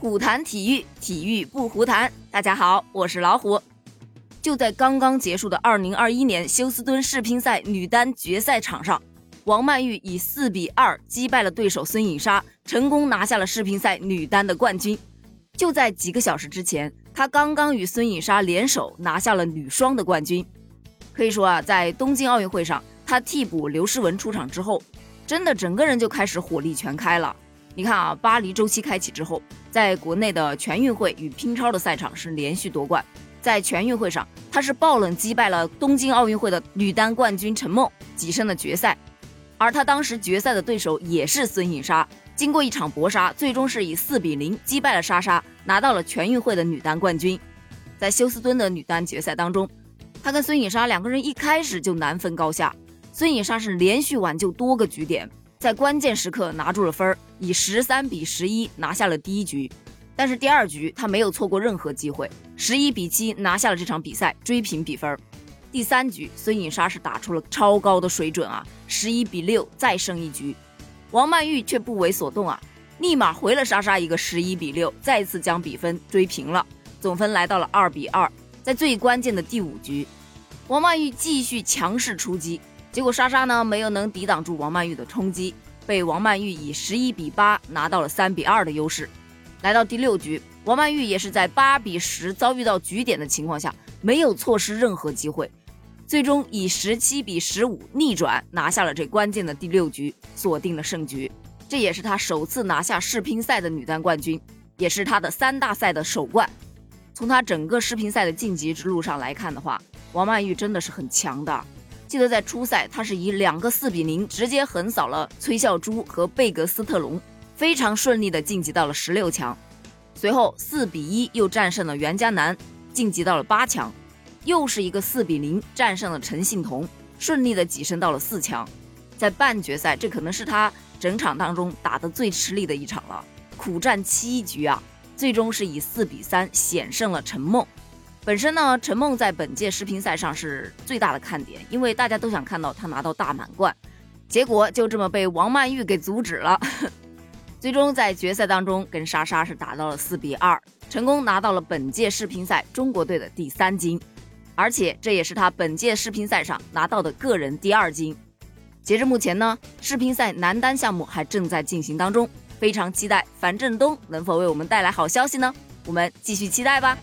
虎谈体育，体育不胡谈。大家好，我是老虎。就在刚刚结束的二零二一年休斯敦世乒赛女单决赛场上，王曼玉以四比二击败了对手孙颖莎，成功拿下了世乒赛女单的冠军。就在几个小时之前，她刚刚与孙颖莎联手拿下了女双的冠军。可以说啊，在东京奥运会上，她替补刘诗雯出场之后，真的整个人就开始火力全开了。你看啊，巴黎周期开启之后，在国内的全运会与乒超的赛场是连续夺冠。在全运会上，她是爆冷击败了东京奥运会的女单冠军陈梦，跻身了决赛。而她当时决赛的对手也是孙颖莎，经过一场搏杀，最终是以四比零击败了莎莎，拿到了全运会的女单冠军。在休斯敦的女单决赛当中，她跟孙颖莎两个人一开始就难分高下，孙颖莎是连续挽救多个局点。在关键时刻拿住了分儿，以十三比十一拿下了第一局。但是第二局他没有错过任何机会，十一比七拿下了这场比赛，追平比分。第三局孙颖莎是打出了超高的水准啊，十一比六再胜一局。王曼玉却不为所动啊，立马回了莎莎一个十一比六，再次将比分追平了，总分来到了二比二。在最关键的第五局，王曼玉继续强势出击。结果莎莎呢没有能抵挡住王曼玉的冲击，被王曼玉以十一比八拿到了三比二的优势。来到第六局，王曼玉也是在八比十遭遇到局点的情况下，没有错失任何机会，最终以十七比十五逆转拿下了这关键的第六局，锁定了胜局。这也是她首次拿下世乒赛的女单冠军，也是她的三大赛的首冠。从她整个世乒赛的晋级之路上来看的话，王曼玉真的是很强的。记得在初赛，他是以两个四比零直接横扫了崔孝珠和贝格斯特隆，非常顺利的晋级到了十六强。随后四比一又战胜了袁嘉楠，晋级到了八强。又是一个四比零战胜了陈幸同，顺利的跻身到了四强。在半决赛，这可能是他整场当中打的最吃力的一场了，苦战七局啊，最终是以四比三险胜了陈梦。本身呢，陈梦在本届世乒赛上是最大的看点，因为大家都想看到她拿到大满贯，结果就这么被王曼玉给阻止了。最终在决赛当中跟莎莎是打到了四比二，成功拿到了本届世乒赛中国队的第三金，而且这也是她本届世乒赛上拿到的个人第二金。截至目前呢，世乒赛男单项目还正在进行当中，非常期待樊振东能否为我们带来好消息呢？我们继续期待吧。